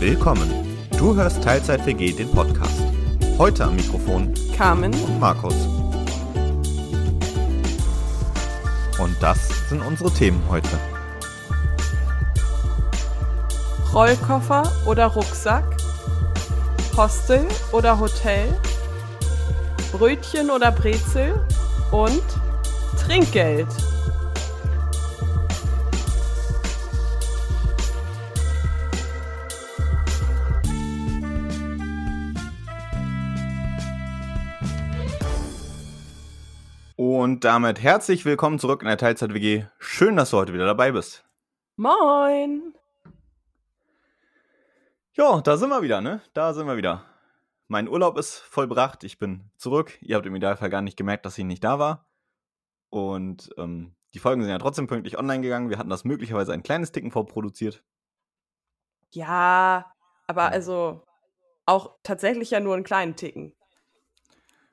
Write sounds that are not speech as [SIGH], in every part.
Willkommen. Du hörst Teilzeit WG den Podcast. Heute am Mikrofon Carmen und Markus. Und das sind unsere Themen heute. Rollkoffer oder Rucksack, Hostel oder Hotel, Brötchen oder Brezel und Trinkgeld. Und damit herzlich willkommen zurück in der Teilzeit WG. Schön, dass du heute wieder dabei bist. Moin! Ja, da sind wir wieder, ne? Da sind wir wieder. Mein Urlaub ist vollbracht. Ich bin zurück. Ihr habt im Idealfall gar nicht gemerkt, dass ich nicht da war. Und ähm, die Folgen sind ja trotzdem pünktlich online gegangen. Wir hatten das möglicherweise ein kleines Ticken vorproduziert. Ja, aber also auch tatsächlich ja nur einen kleinen Ticken.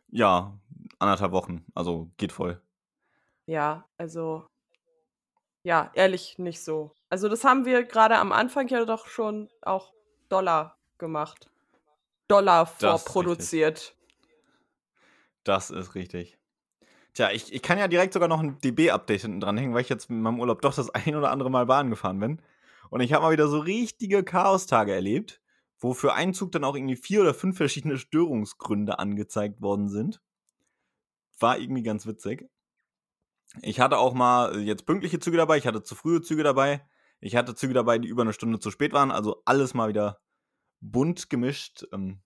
Ja, anderthalb Wochen. Also geht voll. Ja, also ja, ehrlich nicht so. Also das haben wir gerade am Anfang ja doch schon auch Dollar gemacht. Dollar Das ist vorproduziert. Das ist richtig. Tja, ich, ich kann ja direkt sogar noch ein DB-Update hinten dranhängen, weil ich jetzt mit meinem Urlaub doch das [LAUGHS] ein oder andere Mal Bahn gefahren bin. Und ich habe mal wieder so richtige Chaostage erlebt, wo für einen Zug dann auch irgendwie vier oder fünf verschiedene Störungsgründe angezeigt worden sind. War irgendwie ganz witzig. Ich hatte auch mal äh, jetzt pünktliche Züge dabei, ich hatte zu frühe Züge dabei, ich hatte Züge dabei, die über eine Stunde zu spät waren, also alles mal wieder bunt gemischt, ähm,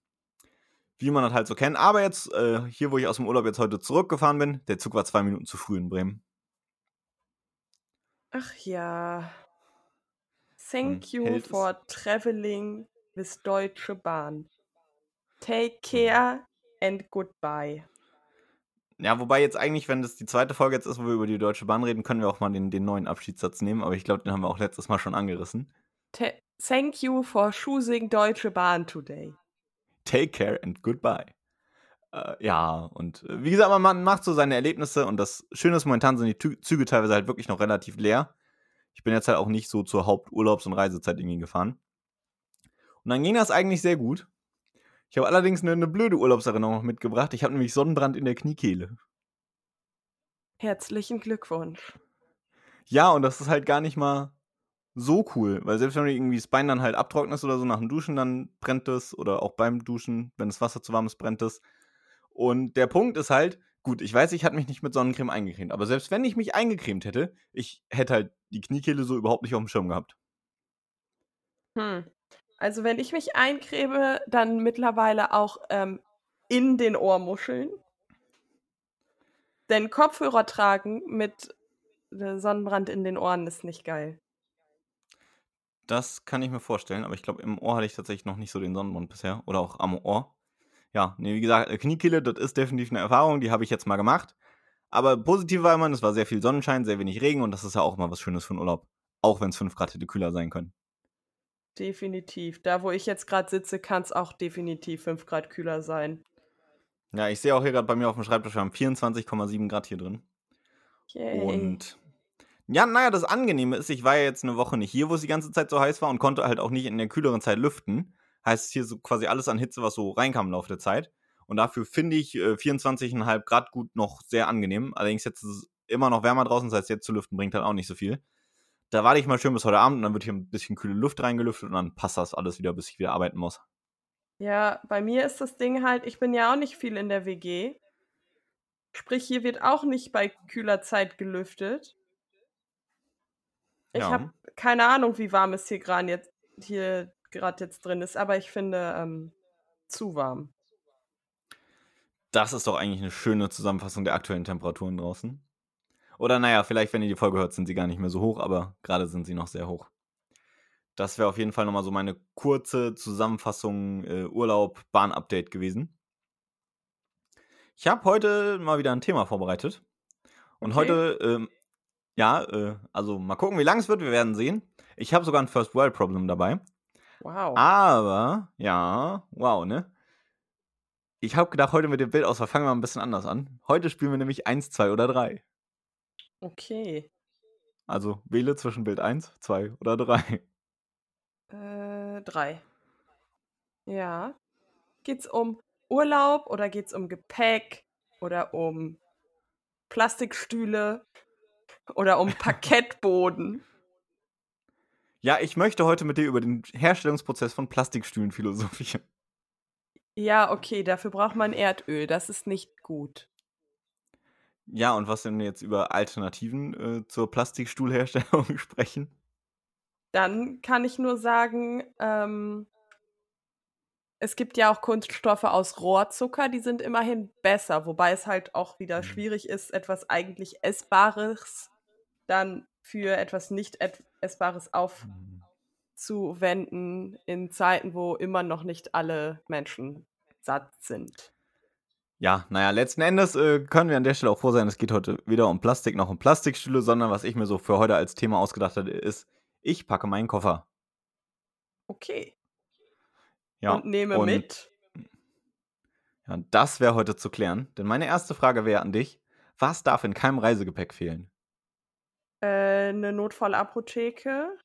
wie man das halt so kennt. Aber jetzt, äh, hier, wo ich aus dem Urlaub jetzt heute zurückgefahren bin, der Zug war zwei Minuten zu früh in Bremen. Ach ja. Man Thank you hält es. for traveling with Deutsche Bahn. Take Mhm. care and goodbye. Ja, wobei jetzt eigentlich, wenn das die zweite Folge jetzt ist, wo wir über die Deutsche Bahn reden, können wir auch mal den, den neuen Abschiedssatz nehmen. Aber ich glaube, den haben wir auch letztes Mal schon angerissen. Ta thank you for choosing Deutsche Bahn today. Take care and goodbye. Äh, ja, und äh, wie gesagt, man- man macht so seine Erlebnisse und das Schöne ist, momentan sind die Tü Züge teilweise halt wirklich noch relativ leer. Ich bin jetzt halt auch nicht so zur Haupturlaubs- und Reisezeit irgendwie gefahren. Und dann ging das eigentlich sehr gut. Ich habe allerdings eine, eine blöde Urlaubserinnerung noch mitgebracht. Ich habe nämlich Sonnenbrand in der Kniekehle. Herzlichen Glückwunsch. Ja, und das ist halt gar nicht mal so cool, weil selbst wenn du irgendwie das Bein dann halt abtrocknest oder so nach dem Duschen, dann brennt es oder auch beim Duschen, wenn das Wasser zu warm ist, brennt es. Und der Punkt ist halt, gut, ich weiß, ich hatte mich nicht mit Sonnencreme eingecremt, aber selbst wenn ich mich eingecremt hätte, ich hätte halt die Kniekehle so überhaupt nicht auf dem Schirm gehabt. Hm. Also wenn ich mich eincreme, dann mittlerweile auch ähm, in den Ohrmuscheln. Denn Kopfhörer tragen mit äh, Sonnenbrand in den Ohren ist nicht geil. Das kann ich mir vorstellen, aber ich glaube, im Ohr hatte ich tatsächlich noch nicht so den Sonnenbrand bisher oder auch am Ohr. Ja, nee, wie gesagt, äh, Kniekehle, das ist definitiv eine Erfahrung, die habe ich jetzt mal gemacht. Aber positiv war immer, es war sehr viel Sonnenschein, sehr wenig Regen und das ist ja auch immer was Schönes für einen Urlaub. Auch wenn es 5 Grad hätte kühler sein können. Definitiv. Da, wo ich jetzt gerade sitze, kann es auch definitiv 5 Grad kühler sein. Ja, ich sehe auch hier gerade bei mir auf dem Schreibtisch, wir haben 24,7 Grad hier drin. Yay. Und ja, naja, das Angenehme ist, ich war ja jetzt eine Woche nicht hier, wo es die ganze Zeit so heiß war und konnte halt auch nicht in der kühleren Zeit lüften. Heißt hier so quasi alles an Hitze, was so reinkam im Laufe der Zeit. Und dafür finde ich äh, 24,5 Grad gut noch sehr angenehm. Allerdings jetzt ist es immer noch wärmer draußen, das heißt, jetzt zu lüften bringt halt auch nicht so viel. Da warte ich mal schön bis heute Abend und dann wird hier ein bisschen kühle Luft reingelüftet und dann passt das alles wieder, bis ich wieder arbeiten muss. Ja, bei mir ist das Ding halt, ich bin ja auch nicht viel in der WG. Sprich, hier wird auch nicht bei kühler Zeit gelüftet. Ich Ja. habe keine Ahnung, wie warm es hier gerade jetzt, hier jetzt drin ist, aber ich finde ähm, zu warm. Das ist doch eigentlich eine schöne Zusammenfassung der aktuellen Temperaturen draußen. Oder naja, vielleicht, wenn ihr die Folge hört, sind sie gar nicht mehr so hoch, aber gerade sind sie noch sehr hoch. Das wäre auf jeden Fall nochmal so meine kurze Zusammenfassung äh, Urlaub, Bahn-Update gewesen. Ich habe heute mal wieder ein Thema vorbereitet. Und Okay. heute, ähm, ja, äh, also mal gucken, wie lang es wird, wir werden sehen. Ich habe sogar ein First World Problem dabei. Wow. Aber, ja, wow, ne? Ich habe gedacht, heute mit dem Bildauswahl fangen wir mal ein bisschen anders an. Heute spielen wir nämlich 1, 2 oder 3. Okay. Also wähle zwischen Bild 1, 2 oder 3. [LAUGHS] Äh, drei. Ja. Geht's um Urlaub oder geht's um Gepäck oder um Plastikstühle oder um [LAUGHS] Parkettboden? Ja, ich möchte heute mit dir über den Herstellungsprozess von Plastikstühlen philosophieren. Ja, okay, dafür braucht man Erdöl. Das ist nicht gut. Ja, und was wenn wir jetzt über Alternativen äh, zur Plastikstuhlherstellung [LAUGHS] sprechen? Dann kann ich nur sagen, ähm, es gibt ja auch Kunststoffe aus Rohrzucker, die sind immerhin besser, wobei es halt auch wieder Mhm. schwierig ist, etwas eigentlich Essbares dann für etwas nicht Essbares aufzuwenden in Zeiten, wo immer noch nicht alle Menschen satt sind. Ja, naja, letzten Endes äh, können wir an der Stelle auch froh sein, es geht heute weder um Plastik noch um Plastikstühle, sondern was ich mir so für heute als Thema ausgedacht hatte, ist, ich packe meinen Koffer. Okay. Ja, und nehme und- mit. Ja, das wäre heute zu klären, denn meine erste Frage wäre an dich, was darf in keinem Reisegepäck fehlen? Äh, eine Notfallapotheke.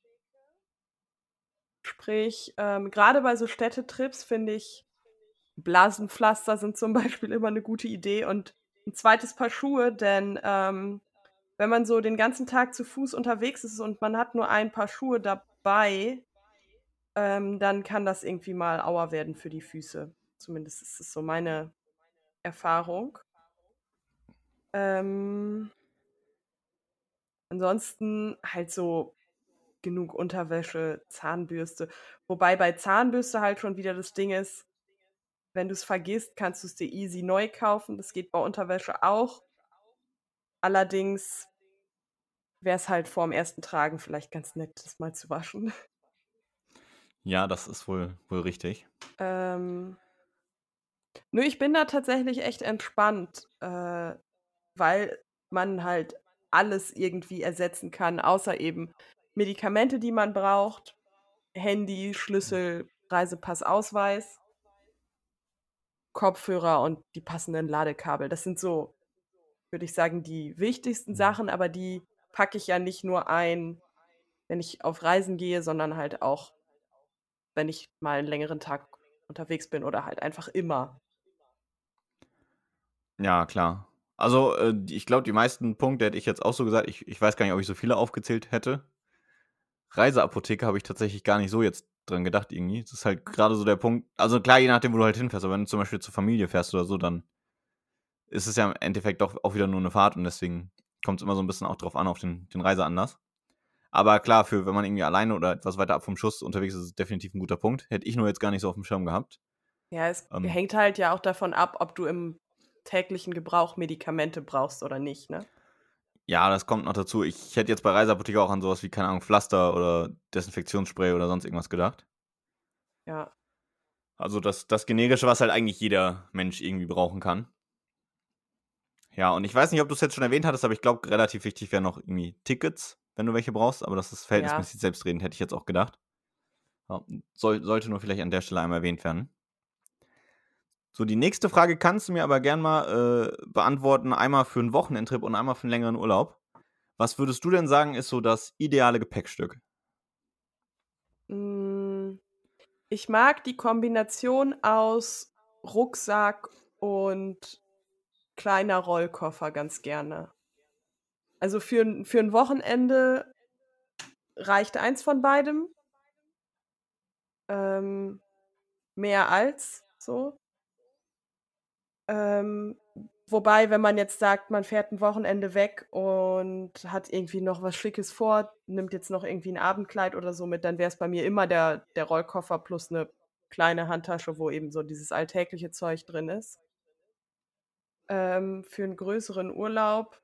Sprich, ähm, gerade bei so Städtetrips finde ich, Blasenpflaster sind zum [LAUGHS] Beispiel immer eine gute Idee und ein zweites Paar Schuhe, denn ähm, wenn man so den ganzen Tag zu Fuß unterwegs ist und man hat nur ein Paar Schuhe dabei, ähm, dann kann das irgendwie mal Auer werden für die Füße. Zumindest ist es so meine Erfahrung. Ähm, ansonsten halt so genug Unterwäsche, Zahnbürste. Wobei bei Zahnbürste halt schon wieder das Ding ist, wenn du es vergisst, kannst du es dir easy neu kaufen. Das geht bei Unterwäsche auch. Allerdings wäre es halt vor dem ersten Tragen vielleicht ganz nett, das mal zu waschen. Ja, das ist wohl, wohl richtig. Ähm, nö, ich bin da tatsächlich echt entspannt, äh, weil man halt alles irgendwie ersetzen kann, außer eben Medikamente, die man braucht, Handy, Schlüssel, Reisepass, Ausweis, Kopfhörer und die passenden Ladekabel. Das sind so, würde ich sagen, die wichtigsten Sachen, aber die packe ich ja nicht nur ein, wenn ich auf Reisen gehe, sondern halt auch, wenn ich mal einen längeren Tag unterwegs bin oder halt einfach immer. Ja, klar. Also, äh, ich glaube, die meisten Punkte hätte ich jetzt auch so gesagt. Ich, ich weiß gar nicht, ob ich so viele aufgezählt hätte. Reiseapotheke habe ich tatsächlich gar nicht so jetzt dran gedacht, irgendwie. Das ist halt gerade so der Punkt. Also, klar, je nachdem, wo du halt hinfährst. Aber wenn du zum Beispiel zur Familie fährst oder so, dann ist es ja im Endeffekt doch auch wieder nur eine Fahrt und deswegen kommt es immer so ein bisschen auch drauf an, auf den, den Reiseanlass. Aber klar, für wenn man irgendwie alleine oder etwas weiter ab vom Schuss unterwegs ist, ist es definitiv ein guter Punkt. Hätte ich nur jetzt gar nicht so auf dem Schirm gehabt. Ja, es Ähm. hängt halt ja auch davon ab, ob du im täglichen Gebrauch Medikamente brauchst oder nicht, ne? Ja, das kommt noch dazu. Ich hätte jetzt bei Reiseapotheke auch an sowas wie, keine Ahnung, Pflaster oder Desinfektionsspray oder sonst irgendwas gedacht. Ja. Also das, das generische, was halt eigentlich jeder Mensch irgendwie brauchen kann. Ja, und ich weiß nicht, ob du es jetzt schon erwähnt hattest, aber ich glaube, relativ wichtig wären noch irgendwie Tickets, wenn du welche brauchst. Aber das ist verhältnismäßig selbstredend, hätte ich jetzt auch gedacht. Ja, soll, sollte nur vielleicht an der Stelle einmal erwähnt werden. So, die nächste Frage kannst du mir aber gern mal äh, beantworten. Einmal für einen Wochenendtrip und einmal für einen längeren Urlaub. Was würdest du denn sagen, ist so das ideale Gepäckstück? Mm, Ich mag die Kombination aus Rucksack und kleiner Rollkoffer ganz gerne. Also für, ein- für ein Wochenende reicht eins von beidem. Ähm, mehr als so. Ähm, wobei, wenn man jetzt sagt, man fährt ein Wochenende weg und hat irgendwie noch was Schickes vor, nimmt jetzt noch irgendwie ein Abendkleid oder so mit, dann wäre es bei mir immer der, der Rollkoffer plus eine kleine Handtasche, wo eben so dieses alltägliche Zeug drin ist. Ähm, für einen größeren Urlaub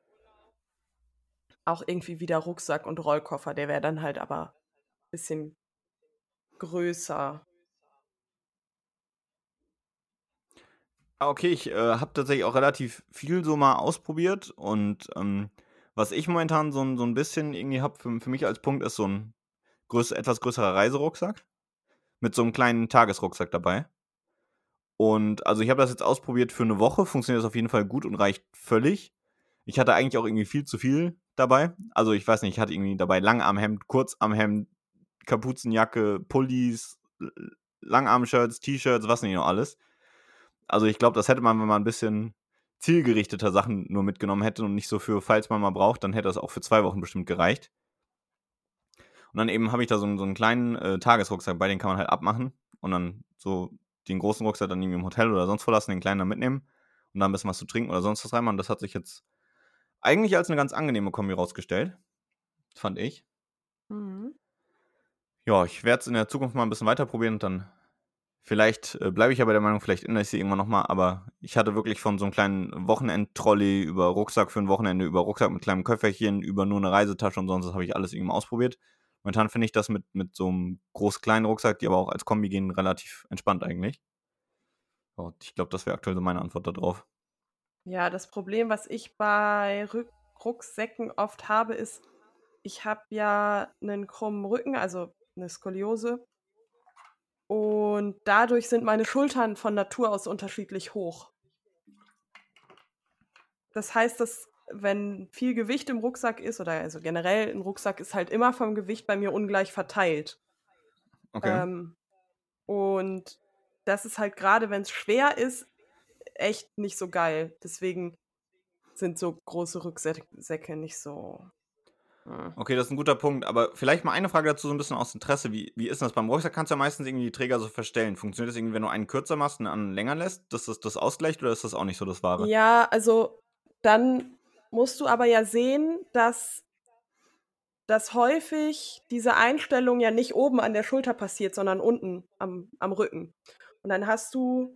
auch irgendwie wieder Rucksack und Rollkoffer. Der wäre dann halt aber ein bisschen größer. Okay, ich äh, habe tatsächlich auch relativ viel so mal ausprobiert und ähm, was ich momentan so, ein- so ein bisschen irgendwie habe für, für mich als Punkt ist so ein größ etwas größerer Reiserucksack mit so einem kleinen Tagesrucksack dabei. Und also ich habe das jetzt ausprobiert für eine Woche, funktioniert das auf jeden Fall gut und reicht völlig. Ich hatte eigentlich auch irgendwie viel zu viel dabei. Also ich weiß nicht, ich hatte irgendwie dabei Langarmhemd, Kurzarmhemd, Kapuzenjacke, Pullis, Langarm-Shirts, T-Shirts, was nicht noch alles. Also ich glaube, das hätte man, wenn man ein bisschen zielgerichteter Sachen nur mitgenommen hätte und nicht so für, falls man mal braucht, dann hätte das auch für zwei Wochen bestimmt gereicht. Und dann eben habe ich da so einen, so einen kleinen äh, Tagesrucksack bei, den kann man halt abmachen und dann so den großen Rucksack dann irgendwie im Hotel oder sonst wo lassen, den kleinen dann mitnehmen und dann ein bisschen was zu trinken oder sonst was reinmachen. Das hat sich jetzt eigentlich als eine ganz angenehme Kombi rausgestellt. Fand ich. Mhm. Ja, ich werde es in der Zukunft mal ein bisschen weiter probieren und dann vielleicht äh, bleibe ich ja bei der Meinung, vielleicht ändere ich sie irgendwann nochmal, aber ich hatte wirklich von so einem kleinen Wochenend-Trolley über Rucksack für ein Wochenende, über Rucksack mit kleinem Köfferchen, über nur eine Reisetasche und sonst, das habe ich alles irgendwie ausprobiert. Momentan finde ich das mit, mit so einem groß-kleinen Rucksack, die aber auch als Kombi gehen, relativ entspannt eigentlich. Und ich glaube, das wäre aktuell so meine Antwort darauf. Ja, das Problem, was ich bei Rück Rucksäcken oft habe, ist, ich habe ja einen krummen Rücken, also eine Skoliose. Und dadurch sind meine Schultern von Natur aus unterschiedlich hoch. Das heißt, dass wenn viel Gewicht im Rucksack ist, oder also generell ein Rucksack ist halt immer vom Gewicht bei mir ungleich verteilt. Okay. Ähm, und das ist halt gerade, wenn es schwer ist, echt nicht so geil. Deswegen sind so große Rucksäcke nicht so. Hm. Okay, das ist ein guter Punkt. Aber vielleicht mal eine Frage dazu, so ein bisschen aus Interesse. Wie, wie ist das? Beim Rucksack kannst du ja meistens irgendwie die Träger so verstellen. Funktioniert das irgendwie, wenn du einen kürzer machst und einen länger lässt, dass das das ausgleicht oder ist das auch nicht so das Wahre? Ja, also dann musst du aber ja sehen, dass dass häufig diese Einstellung ja nicht oben an der Schulter passiert, sondern unten am, am Rücken. Und dann hast du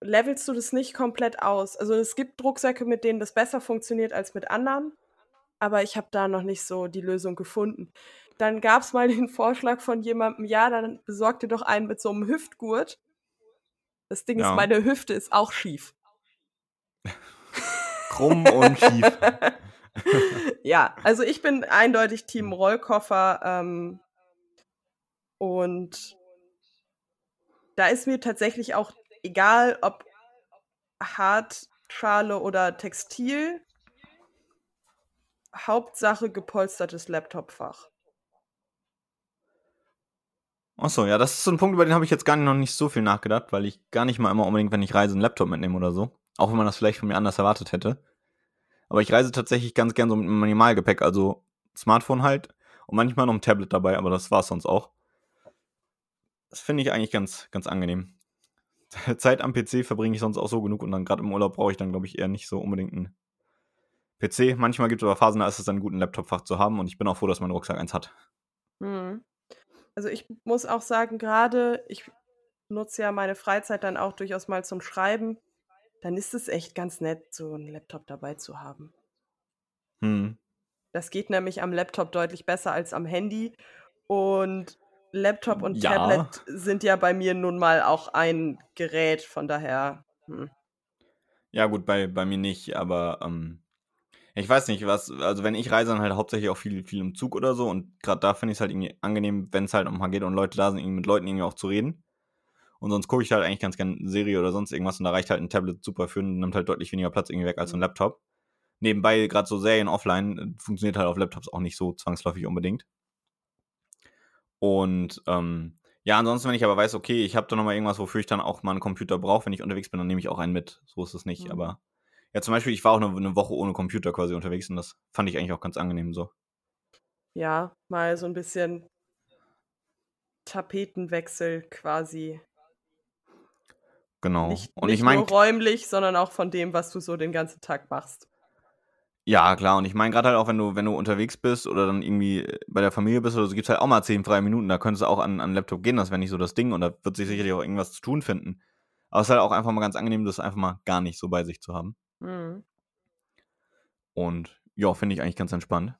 levelst du das nicht komplett aus. Also es gibt Rucksäcke, mit denen das besser funktioniert als mit anderen, aber ich habe da noch nicht so die Lösung gefunden. Dann gab es mal den [LAUGHS] Vorschlag von jemandem, ja, dann besorg dir doch einen mit so einem Hüftgurt. Das Ding ja. ist, meine Hüfte ist auch schief. [LAUGHS] Krumm und schief. [LAUGHS] ja, also ich bin eindeutig Team Rollkoffer ähm, und da ist mir tatsächlich auch egal ob Hartschale oder Textil, Hauptsache gepolstertes Laptopfach. Achso, ja, das ist so ein Punkt, über den habe ich jetzt gar nicht, noch nicht so viel nachgedacht, weil ich gar nicht mal immer unbedingt, wenn ich reise, einen Laptop mitnehme oder so. Auch wenn man das vielleicht von mir anders erwartet hätte. Aber ich reise tatsächlich ganz gern so mit Minimalgepäck, also Smartphone halt und manchmal noch ein Tablet dabei, aber das war es sonst auch. Das finde ich eigentlich ganz, ganz angenehm. [LAUGHS] Zeit am PC verbringe ich sonst auch so genug und dann gerade im Urlaub brauche ich dann, glaube ich, eher nicht so unbedingt einen PC. Manchmal gibt es aber Phasen, da ist es dann gut, ein Laptopfach zu haben und ich bin auch froh, dass mein Rucksack eins hat. Hm. Also ich muss auch sagen, gerade ich nutze ja meine Freizeit dann auch durchaus mal zum Schreiben. Dann ist es echt ganz nett, so einen Laptop dabei zu haben. Hm. Das geht nämlich am Laptop deutlich besser als am Handy. Und Laptop und ja. Tablet sind ja bei mir nun mal auch ein Gerät, von daher. Hm. Ja, gut, bei, bei mir nicht, aber ähm, ich weiß nicht, was, also wenn ich reise, dann halt hauptsächlich auch viel, viel im Zug oder so und gerade da finde ich es halt irgendwie angenehm, wenn es halt um geht und Leute da sind, irgendwie mit Leuten irgendwie auch zu reden. Und sonst gucke ich halt eigentlich ganz gerne eine Serie oder sonst irgendwas und da reicht halt ein Tablet super für und nimmt halt deutlich weniger Platz irgendwie weg als ein mhm. Laptop. Nebenbei, gerade so Serien offline, äh, funktioniert halt auf Laptops auch nicht so zwangsläufig unbedingt. Und ähm, ja, ansonsten, wenn ich aber weiß, okay, ich habe da nochmal irgendwas, wofür ich dann auch mal einen Computer brauche, wenn ich unterwegs bin, dann nehme ich auch einen mit. So ist es nicht. Mhm. Aber ja, zum Beispiel, ich war auch eine, eine Woche ohne Computer quasi unterwegs und das fand ich eigentlich auch ganz angenehm so. Ja, mal so ein bisschen Tapetenwechsel quasi. Genau. Nicht, und nicht ich mein, nur räumlich, sondern auch von dem, was du so den ganzen Tag machst. Ja, klar. Und ich meine gerade halt auch, wenn du, wenn du unterwegs bist oder dann irgendwie äh, bei der Familie bist oder so, gibt es halt auch mal zehn freie Minuten. Da könntest du auch an, an Laptop gehen, das wäre nicht so das Ding. Und da wird sich sicherlich auch irgendwas zu tun finden. Aber es ist halt auch einfach mal ganz angenehm, das einfach mal gar nicht so bei sich zu haben. Mhm. Und ja, finde ich eigentlich ganz entspannt.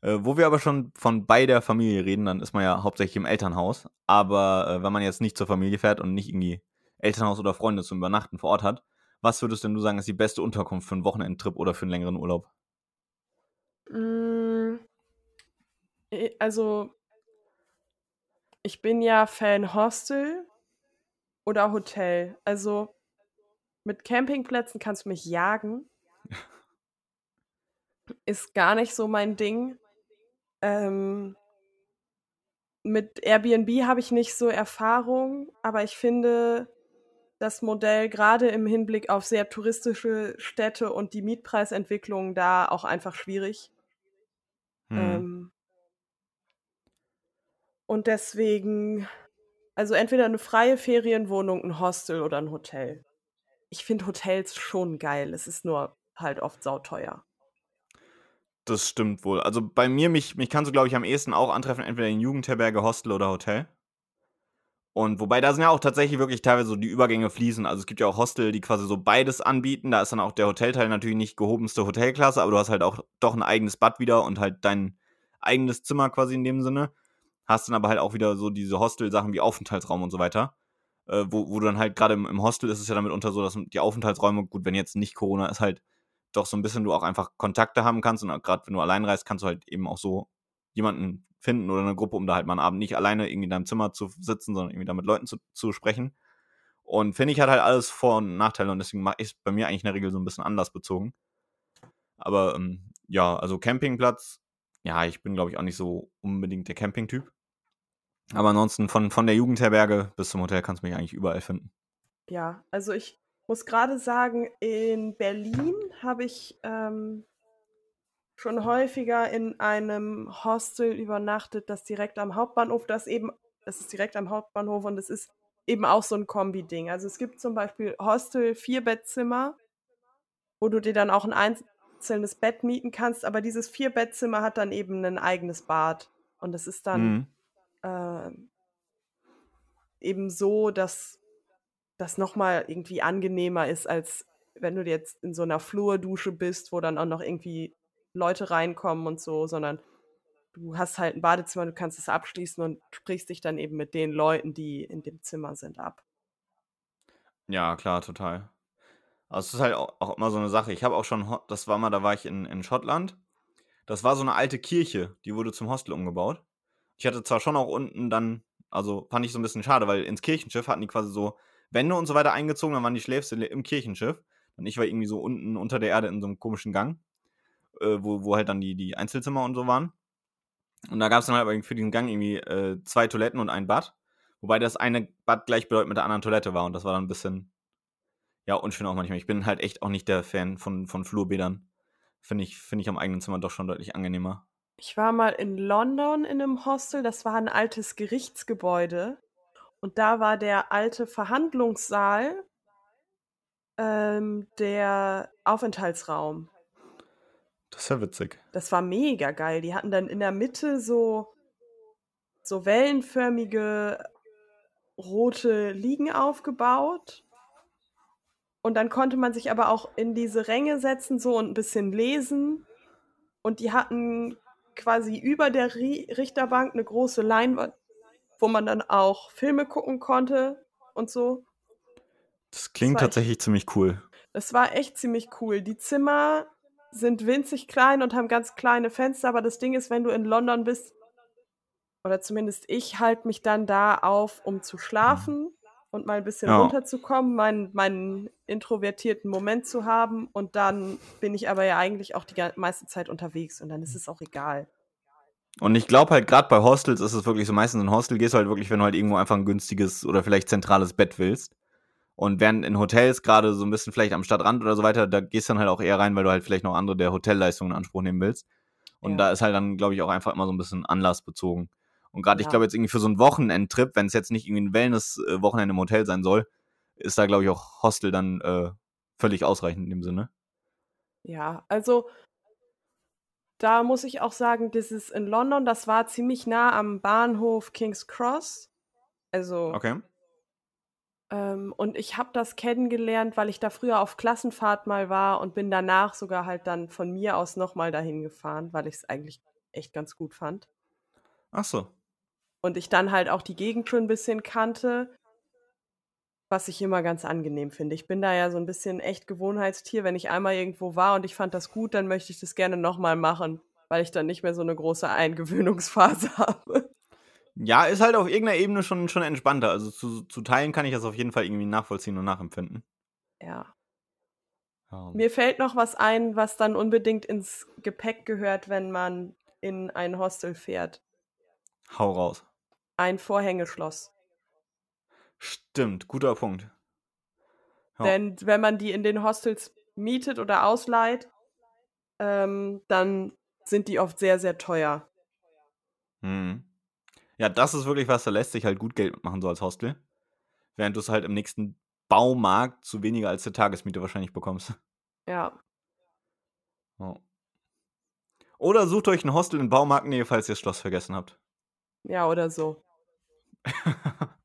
Äh, wo wir aber schon von bei der Familie reden, dann ist man ja hauptsächlich im Elternhaus. Aber äh, wenn man jetzt nicht zur Familie fährt und nicht irgendwie Elternhaus oder Freunde zum Übernachten vor Ort hat, was würdest denn du sagen, ist die beste Unterkunft für einen Wochenendtrip oder für einen längeren Urlaub? Mm, also, ich bin ja Fan Hostel oder Hotel. Also, mit Campingplätzen kannst du mich jagen. Ist gar nicht so mein Ding. Ähm, mit Airbnb habe ich nicht so Erfahrung, aber ich finde das Modell gerade im Hinblick auf sehr touristische Städte und die Mietpreisentwicklung da auch einfach schwierig. Hm. Ähm, und deswegen, also entweder eine freie Ferienwohnung, ein Hostel oder ein Hotel. Ich finde Hotels schon geil. Es ist nur halt oft sauteuer. Das stimmt wohl. Also bei mir, mich, mich kannst du, glaube ich, am ehesten auch antreffen, entweder in Jugendherberge, Hostel oder Hotel. Und wobei da sind ja auch tatsächlich wirklich teilweise so die Übergänge fließen. Also es gibt ja auch Hostel, die quasi so beides anbieten. Da ist dann auch der Hotelteil natürlich nicht gehobenste Hotelklasse, aber du hast halt auch doch ein eigenes Bad wieder und halt dein eigenes Zimmer quasi in dem Sinne. Hast dann aber halt auch wieder so diese Hostel-Sachen wie Aufenthaltsraum und so weiter. Äh, wo, wo du dann halt gerade im, im Hostel ist es ja damit unter so, dass die Aufenthaltsräume, gut, wenn jetzt nicht Corona ist, halt doch so ein bisschen du auch einfach Kontakte haben kannst. Und gerade wenn du allein reist, kannst du halt eben auch so jemanden finden oder eine Gruppe, um da halt mal einen Abend nicht alleine irgendwie in deinem Zimmer zu sitzen, sondern irgendwie da mit Leuten zu, zu sprechen. Und finde ich hat halt alles Vor- und Nachteile und deswegen mache ich es bei mir eigentlich in der Regel so ein bisschen anders bezogen. Aber ähm, ja, also Campingplatz, ja, ich bin glaube ich auch nicht so unbedingt der Campingtyp. Aber ansonsten von, von der Jugendherberge bis zum Hotel kannst du mich eigentlich überall finden. Ja, also ich muss gerade sagen, in Berlin habe ich ähm, schon häufiger in einem Hostel übernachtet, das direkt am Hauptbahnhof, das eben, das ist direkt am Hauptbahnhof und es ist eben auch so ein Kombi-Ding. Also es gibt zum Beispiel Hostel Vierbettzimmer, wo du dir dann auch ein einzelnes Bett mieten kannst, aber dieses Vierbettzimmer hat dann eben ein eigenes Bad und es ist dann Mhm. Äh, eben so, dass das nochmal irgendwie angenehmer ist, als wenn du jetzt in so einer Flurdusche bist, wo dann auch noch irgendwie Leute reinkommen und so, sondern du hast halt ein Badezimmer, du kannst es abschließen und sprichst dich dann eben mit den Leuten, die in dem Zimmer sind, ab. Ja, klar, total. Also es ist halt auch, immer so eine Sache. Ich habe auch schon, Ho- das war mal, da war ich in, in Schottland. Das war so eine alte Kirche, die wurde zum Hostel umgebaut. Ich hatte zwar schon auch unten dann, also fand ich so ein bisschen schade, weil ins Kirchenschiff hatten die quasi so Wände und so weiter eingezogen, dann waren die Schläfstelle im Kirchenschiff. Und ich war irgendwie so unten unter der Erde in so einem komischen Gang, äh, wo, wo halt dann die, die Einzelzimmer und so waren. Und da gab es dann halt für diesen Gang irgendwie äh, zwei Toiletten und ein Bad. Wobei das eine Bad gleichbedeutend mit der anderen Toilette war und das war dann ein bisschen, ja, unschön auch manchmal. Ich bin halt echt auch nicht der Fan von, von Flurbädern. Finde ich, find ich am eigenen Zimmer doch schon deutlich angenehmer. Ich war mal in London in einem Hostel, das war ein altes Gerichtsgebäude. Und da war der alte Verhandlungssaal ähm, der Aufenthaltsraum. Das ist ja witzig. Das war mega geil. Die hatten dann in der Mitte so, so wellenförmige rote Liegen aufgebaut. Und dann konnte man sich aber auch in diese Ränge setzen so und ein bisschen lesen. Und die hatten quasi über der Ri Richterbank eine große Leinwand, wo man dann auch Filme gucken konnte und so. Das klingt echt- tatsächlich ziemlich cool. Das war echt ziemlich cool. Die Zimmer sind winzig klein und haben ganz kleine Fenster, aber das Ding ist, wenn du in London bist, oder zumindest ich halte mich dann da auf, um zu schlafen und mal ein bisschen Ja. runterzukommen, meinen, meinen introvertierten Moment zu haben. Und dann bin ich aber ja eigentlich auch die meiste Zeit unterwegs und dann ist es auch egal. Und ich glaube halt, gerade bei Hostels ist es wirklich so, meistens in Hostel gehst du halt wirklich, wenn du halt irgendwo einfach ein günstiges oder vielleicht zentrales Bett willst. Und während in Hotels gerade so ein bisschen vielleicht am Stadtrand oder so weiter, da gehst du dann halt auch eher rein, weil du halt vielleicht noch andere der Hotelleistungen in Anspruch nehmen willst. Und Ja. da ist halt dann, glaube ich, auch einfach immer so ein bisschen anlassbezogen. Und gerade, ich Ja. glaube jetzt irgendwie für so einen Wochenendtrip, wenn es jetzt nicht irgendwie ein Wellness-Wochenende im Hotel sein soll, ist da, glaube ich, auch Hostel dann äh, völlig ausreichend in dem Sinne. Ja, also da muss ich auch sagen, dieses in London, das war ziemlich nah am Bahnhof King's Cross. Also Okay. Ähm, und ich habe das kennengelernt, weil ich da früher auf Klassenfahrt mal war und bin danach sogar halt dann von mir aus nochmal dahin gefahren, weil ich es eigentlich echt ganz gut fand. Ach so. Und ich dann halt auch die Gegend schon ein bisschen kannte, was ich immer ganz angenehm finde. Ich bin da ja so ein bisschen echt Gewohnheitstier. Wenn ich einmal irgendwo war und ich fand das gut, dann möchte ich das gerne nochmal machen, weil ich dann nicht mehr so eine große Eingewöhnungsphase [LAUGHS] habe. Ja, ist halt auf irgendeiner Ebene schon, schon entspannter. Also zu, zu teilen kann ich das auf jeden Fall irgendwie nachvollziehen und nachempfinden. Ja. Ja. Mir fällt noch was ein, was dann unbedingt ins Gepäck gehört, wenn man in ein Hostel fährt. Hau raus. Ein Vorhängeschloss. Stimmt, guter Punkt. Ja. Denn wenn man die in den Hostels mietet oder ausleiht, ähm, dann sind die oft sehr, sehr teuer. Hm. Ja, das ist wirklich was, da lässt sich halt gut Geld mitmachen, so als Hostel. Während du es halt im nächsten Baumarkt zu weniger als der Tagesmiete wahrscheinlich bekommst. Ja. Oh. Oder sucht euch ein Hostel in Baumarktnähe, falls ihr das Schloss vergessen habt. Ja, oder so. [LAUGHS]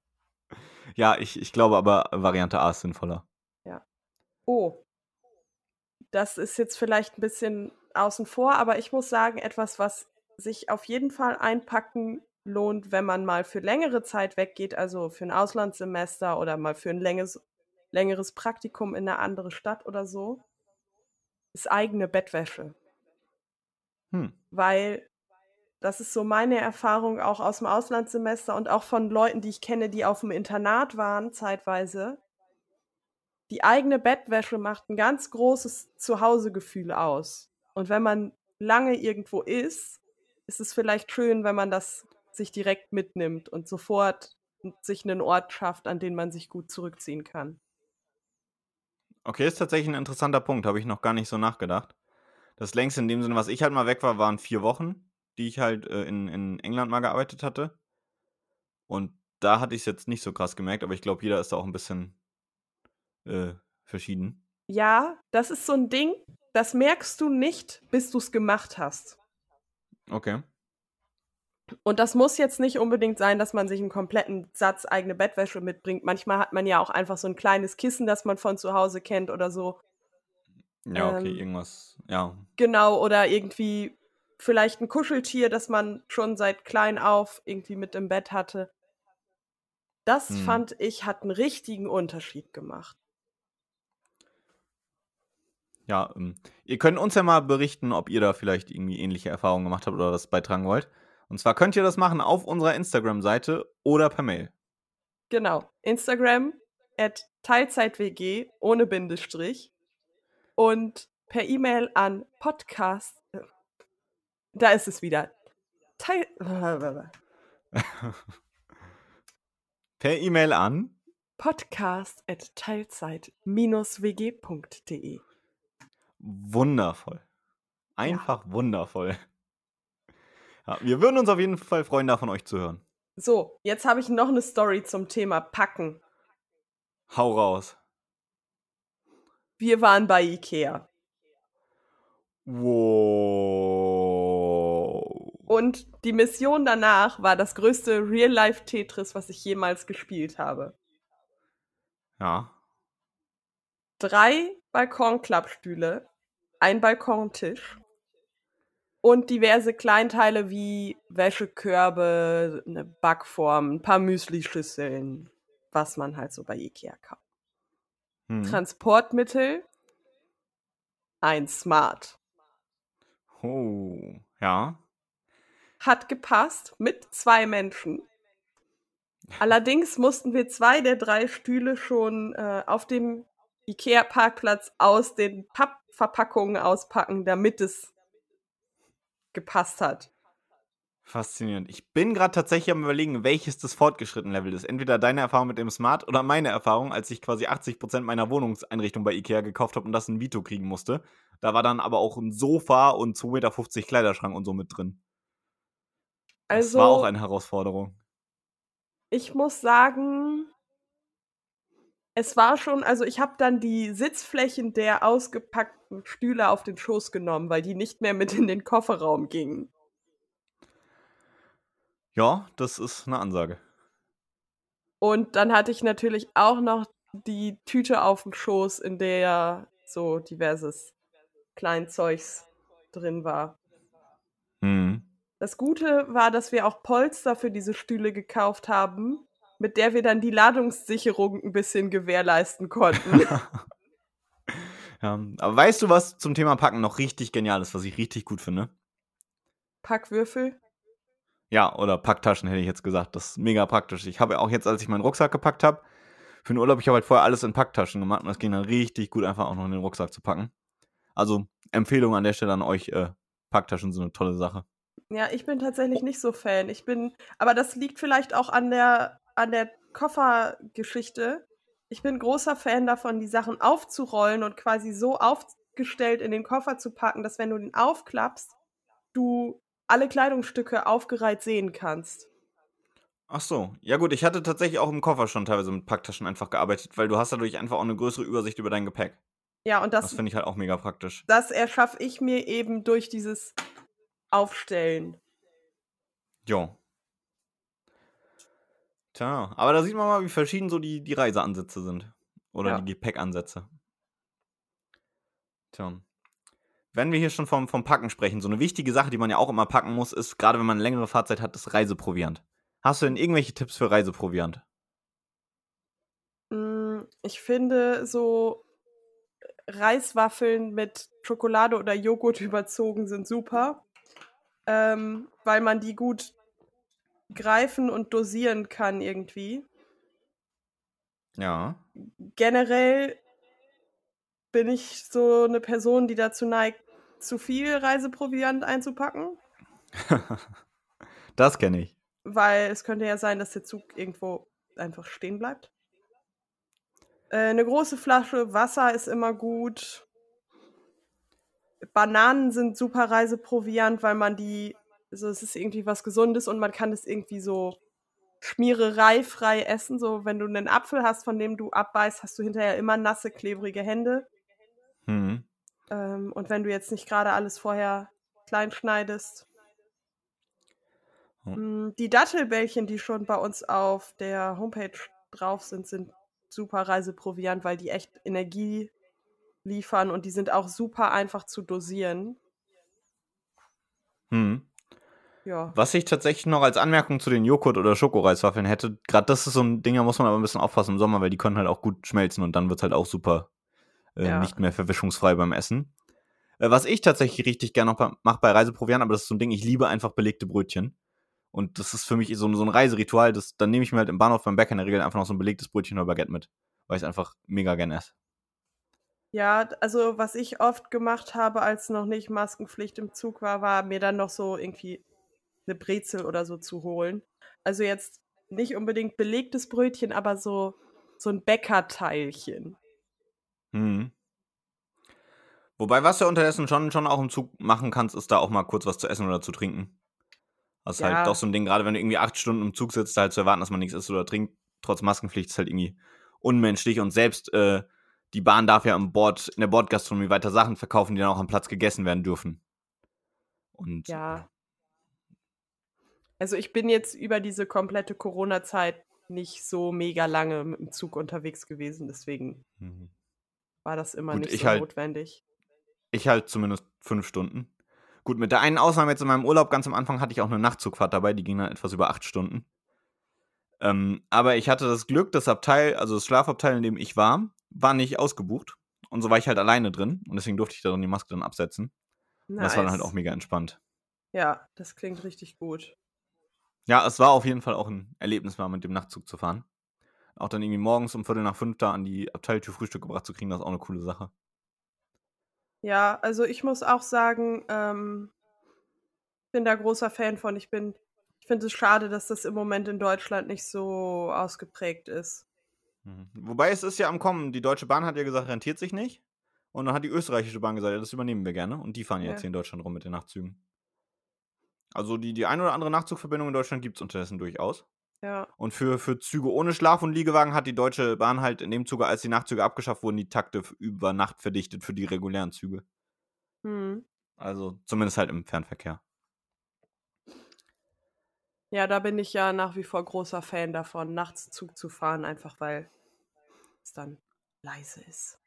ja, ich, ich glaube aber, Variante A ist sinnvoller. Ja. Oh. Das ist jetzt vielleicht ein bisschen außen vor, aber ich muss sagen, etwas, was sich auf jeden Fall einpacken lohnt, wenn man mal für längere Zeit weggeht, also für ein Auslandssemester oder mal für ein längeres, längeres Praktikum in eine andere Stadt oder so, ist eigene Bettwäsche. Hm. Weil das ist so meine Erfahrung auch aus dem Auslandssemester und auch von Leuten, die ich kenne, die auf dem Internat waren, zeitweise. Die eigene Bettwäsche macht ein ganz großes Zuhausegefühl aus. Und wenn man lange irgendwo ist, ist es vielleicht schön, wenn man das sich direkt mitnimmt und sofort sich einen Ort schafft, an den man sich gut zurückziehen kann. Okay, ist tatsächlich ein interessanter Punkt, habe ich noch gar nicht so nachgedacht. Das längste in dem Sinne, was ich halt mal weg war, waren vier Wochen, die ich halt äh, in, in England mal gearbeitet hatte. Und da hatte ich es jetzt nicht so krass gemerkt, aber ich glaube, jeder ist da auch ein bisschen äh, verschieden. Ja, das ist so ein Ding, das merkst du nicht, bis du es gemacht hast. Okay. Und das muss jetzt nicht unbedingt sein, dass man sich einen kompletten Satz eigene Bettwäsche mitbringt. Manchmal hat man ja auch einfach so ein kleines Kissen, das man von zu Hause kennt oder so. Ja, okay, ähm, irgendwas, ja. Genau, oder irgendwie vielleicht ein Kuscheltier, das man schon seit klein auf irgendwie mit im Bett hatte. Das hm. fand ich, hat einen richtigen Unterschied gemacht. Ja, ähm, ihr könnt uns ja mal berichten, ob ihr da vielleicht irgendwie ähnliche Erfahrungen gemacht habt oder was beitragen wollt. Und zwar könnt ihr das machen auf unserer Instagram-Seite oder per Mail. Genau. Instagram at TeilzeitWG ohne Bindestrich und per E-Mail an Podcast. Da ist es wieder. Teil. [LAUGHS] per E-Mail an podcast at teilzeit-wg.de. Wundervoll. Einfach ja. wundervoll. Ja, wir würden uns auf jeden Fall freuen, davon euch zu hören. So, jetzt habe ich noch eine Story zum Thema Packen. Hau raus. Wir waren bei Ikea. Wow. Und die Mission danach war das größte Real-Life-Tetris, was ich jemals gespielt habe. Ja. Drei Balkonklappstühle, ein Balkontisch, und diverse Kleinteile wie Wäschekörbe, eine Backform, ein paar Müslischüsseln, was man halt so bei Ikea kauft. Hm. Transportmittel, ein Smart. Oh, ja. Hat gepasst mit zwei Menschen. Allerdings mussten wir zwei der drei Stühle schon äh, auf dem Ikea-Parkplatz aus den Pappverpackungen auspacken, damit es gepasst hat. Faszinierend. Ich bin gerade tatsächlich am überlegen, welches das fortgeschritten Level ist. Entweder deine Erfahrung mit dem Smart oder meine Erfahrung, als ich quasi 80% meiner Wohnungseinrichtung bei Ikea gekauft habe und das in Vito kriegen musste. Da war dann aber auch ein Sofa und 2,50 Meter Kleiderschrank und so mit drin. Das war auch also eine Herausforderung. Ich muss sagen, es war schon, also ich habe dann die Sitzflächen der ausgepackten Stühle auf den Schoß genommen, weil die nicht mehr mit in den Kofferraum gingen. Ja, das ist eine Ansage. Und dann hatte ich natürlich auch noch die Tüte auf dem Schoß, in der so diverses Kleinzeugs drin war. Mhm. Das Gute war, dass wir auch Polster für diese Stühle gekauft haben, mit der wir dann die Ladungssicherung ein bisschen gewährleisten konnten. [LAUGHS] ja, aber weißt du, was zum Thema Packen noch richtig genial ist, was ich richtig gut finde? Packwürfel? Ja, oder Packtaschen hätte ich jetzt gesagt. Das ist mega praktisch. Ich habe ja auch jetzt, als ich meinen Rucksack gepackt habe, für den Urlaub, ich habe halt vorher alles in Packtaschen gemacht und das ging dann richtig gut, einfach auch noch in den Rucksack zu packen. Also Empfehlung an der Stelle an euch, äh, Packtaschen sind eine tolle Sache. Ja, ich bin tatsächlich nicht so Fan. Ich bin, aber das liegt vielleicht auch an der, an der Koffergeschichte. Ich bin großer Fan davon, die Sachen aufzurollen und quasi so aufgestellt in den Koffer zu packen, dass wenn du den aufklappst, du alle Kleidungsstücke aufgereiht sehen kannst. Ach so. Ja gut, ich hatte tatsächlich auch im Koffer schon teilweise mit Packtaschen einfach gearbeitet, weil du hast dadurch einfach auch eine größere Übersicht über dein Gepäck. Ja, und das, Das finde ich halt auch mega praktisch. das erschaffe ich mir eben durch dieses Aufstellen. Jo. Tja, aber da sieht man mal, wie verschieden so die, die Reiseansätze sind. Oder Ja. die Gepäckansätze. Tja. Wenn wir hier schon vom, vom Packen sprechen, so eine wichtige Sache, die man ja auch immer packen muss, ist, gerade wenn man eine längere Fahrzeit hat, das Reiseproviant. Hast du denn irgendwelche Tipps für Reiseproviant? Mm, Ich finde so Reiswaffeln mit Schokolade oder Joghurt [LAUGHS] überzogen sind super, ähm, weil man die gut greifen und dosieren kann irgendwie. Ja. Generell bin ich so eine Person, die dazu neigt, zu viel Reiseproviant einzupacken, [LAUGHS] das kenne ich. weil es könnte ja sein, dass der Zug irgendwo einfach stehen bleibt. Äh, eine große Flasche Wasser ist immer gut. Bananen sind super Reiseproviant, weil man die, also es ist irgendwie was Gesundes und man kann es irgendwie so schmierereifrei essen. So, wenn du einen Apfel hast, von dem du abbeißt, hast du hinterher immer nasse, klebrige Hände. Hm. Ähm, und wenn du jetzt nicht gerade alles vorher klein schneidest. Hm. Mm, Die Dattelbällchen, die schon bei uns auf der Homepage drauf sind, sind super Reiseproviant, weil die echt Energie liefern und die sind auch super einfach zu dosieren. Hm. Ja. Was ich tatsächlich noch als Anmerkung zu den Joghurt- oder Schokoreiswaffeln hätte, gerade das ist so ein Ding, da muss man aber ein bisschen aufpassen im Sommer, weil die können halt auch gut schmelzen und dann wird es halt auch super äh, Ja. nicht mehr verwischungsfrei beim Essen. Äh, was ich tatsächlich richtig gerne noch mache bei Reiseproviant, aber das ist so ein Ding, ich liebe einfach belegte Brötchen. Und das ist für mich so, so ein Reiseritual, das, dann nehme ich mir halt im Bahnhof beim Bäcker in der Regel einfach noch so ein belegtes Brötchen oder Baguette mit, weil ich es einfach mega gerne esse. Ja, also was ich oft gemacht habe, als noch nicht Maskenpflicht im Zug war, war mir dann noch so irgendwie eine Brezel oder so zu holen. Also jetzt nicht unbedingt belegtes Brötchen, aber so, so ein Bäckerteilchen. Mhm. Wobei, was du unterdessen schon, schon auch im Zug machen kannst, ist da auch mal kurz was zu essen oder zu trinken. Das ist Ja. halt doch so ein Ding, gerade wenn du irgendwie acht Stunden im Zug sitzt, halt zu erwarten, dass man nichts isst oder trinkt, trotz Maskenpflicht, ist halt irgendwie unmenschlich. Und selbst äh, die Bahn darf ja im Bord, in der Bordgastronomie weiter Sachen verkaufen, die dann auch am Platz gegessen werden dürfen. Und Ja. Also ich bin jetzt über diese komplette Corona-Zeit nicht so mega lange mit dem Zug unterwegs gewesen, deswegen Mhm. war das immer Gut, nicht ich so halt- notwendig. ich halt zumindest fünf Stunden. Gut, mit der einen Ausnahme jetzt in meinem Urlaub ganz am Anfang hatte ich auch eine Nachtzugfahrt dabei, die ging dann etwas über acht Stunden. Ähm, aber ich hatte das Glück, das Abteil, also das Schlafabteil, in dem ich war, war nicht ausgebucht. Und so war ich halt alleine drin und deswegen durfte ich da dann die Maske dann absetzen. Und das war dann halt Nice. auch mega entspannt. Ja, das klingt richtig gut. Ja, es war auf jeden Fall auch ein Erlebnis, mal mit dem Nachtzug zu fahren. Auch dann irgendwie morgens um Viertel nach fünf da an die Abteiltür Frühstück gebracht zu kriegen, das ist auch eine coole Sache. Ja, also ich muss auch sagen, ähm, bin da großer Fan von. Ich bin, ich finde es schade, dass das im Moment in Deutschland nicht so ausgeprägt ist. Mhm. Wobei es ist ja am Kommen. Die Deutsche Bahn hat ja gesagt, rentiert sich nicht. Und dann hat die österreichische Bahn gesagt, ja, das übernehmen wir gerne. Und die fahren ja jetzt hier in Deutschland rum mit den Nachtzügen. Also die, die ein oder andere Nachtzugverbindung in Deutschland gibt es unterdessen durchaus. Ja, Und für, für Züge ohne Schlaf- und Liegewagen hat die Deutsche Bahn halt in dem Zuge, als die Nachtzüge abgeschafft wurden, die Takte über Nacht verdichtet für die regulären Züge. hm. Also zumindest halt im Fernverkehr. Ja, da bin ich ja nach wie vor großer Fan davon, nachts Zug zu fahren, einfach weil es dann leise ist.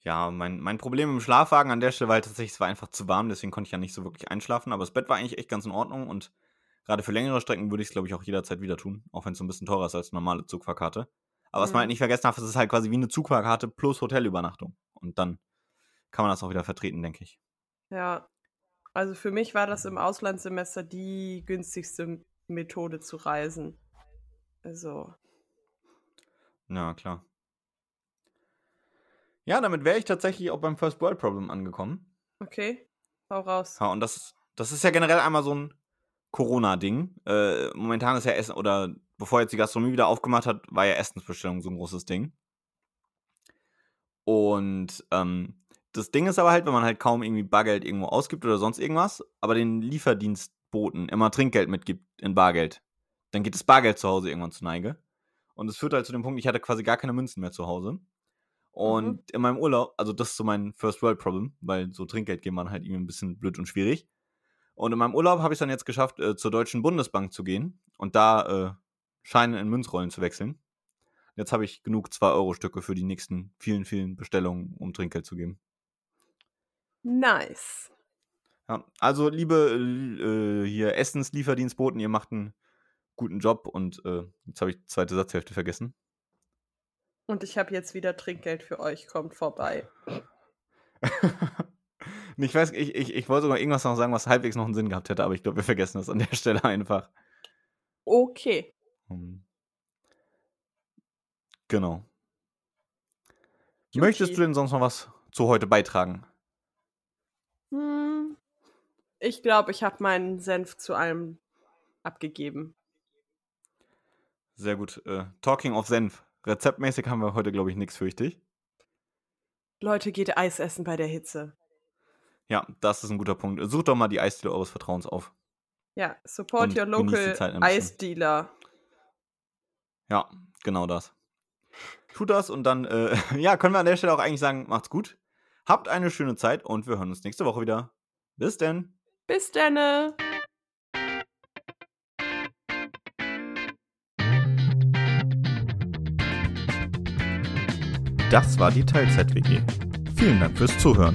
Ja, mein, mein Problem im Schlafwagen an der Stelle war halt tatsächlich, es war einfach zu warm, deswegen konnte ich ja nicht so wirklich einschlafen. Aber das Bett war eigentlich echt ganz in Ordnung und gerade für längere Strecken würde ich es, glaube ich, auch jederzeit wieder tun, auch wenn es so ein bisschen teurer ist als eine normale Zugfahrkarte. Aber was man Mhm. halt nicht vergessen darf, es ist halt quasi wie eine Zugfahrkarte plus Hotelübernachtung. Und dann kann man das auch wieder vertreten, denke ich. Ja, also für mich war das im Auslandssemester die günstigste Methode zu reisen. Also, Ja, klar. Ja, damit wäre ich tatsächlich auch beim First World Problem angekommen. okay, hau raus. Ja, und das, Das ist ja generell einmal so ein Corona-Ding. Äh, momentan ist ja Essen, oder bevor jetzt die Gastronomie wieder aufgemacht hat, war ja Essensbestellung so ein großes Ding. Und ähm, das Ding ist aber halt, wenn man halt kaum irgendwie Bargeld irgendwo ausgibt oder sonst irgendwas, aber den Lieferdienstboten immer Trinkgeld mitgibt in Bargeld, dann geht das Bargeld zu Hause irgendwann zu Neige. Und es führt halt zu dem Punkt, ich hatte quasi gar keine Münzen mehr zu Hause. Und mhm. in meinem Urlaub, also das ist so mein First World Problem, weil so Trinkgeld geben man halt irgendwie ein bisschen blöd und schwierig. Und in meinem Urlaub habe ich es dann jetzt geschafft, äh, zur Deutschen Bundesbank zu gehen und da äh, Scheine in Münzrollen zu wechseln. Jetzt habe ich genug 2-Euro-Stücke für die nächsten vielen, vielen Bestellungen, um Trinkgeld zu geben. Nice. Ja, also, liebe äh, hier Essenslieferdienstboten, ihr macht einen guten Job und äh, jetzt habe ich die zweite Satzhälfte vergessen. Und ich habe jetzt wieder Trinkgeld für euch, kommt vorbei. [LAUGHS] ich weiß, ich, ich, ich wollte sogar irgendwas noch sagen, was halbwegs noch einen Sinn gehabt hätte, aber ich glaube, wir vergessen das an der Stelle einfach. Okay. Hm. Genau. Juti. Möchtest du denn sonst noch was zu heute beitragen? Hm, ich glaube, ich habe meinen Senf zu allem abgegeben. Sehr gut. Äh, Talking of Senf. Rezeptmäßig haben wir heute, glaube ich, nichts fürchte ich. Leute, geht Eis essen bei der Hitze. Ja, das ist ein guter Punkt. Sucht doch mal die Eisdealer eures Vertrauens auf. Ja, support Und your local Eisdealer. Ja, genau das. Tut das und dann, äh, [LAUGHS] ja, können wir an der Stelle auch eigentlich sagen, macht's gut. Habt eine schöne Zeit und wir hören uns nächste Woche wieder. Bis denn. Bis denn. Das war die Teilzeit-WG. Vielen Dank fürs Zuhören.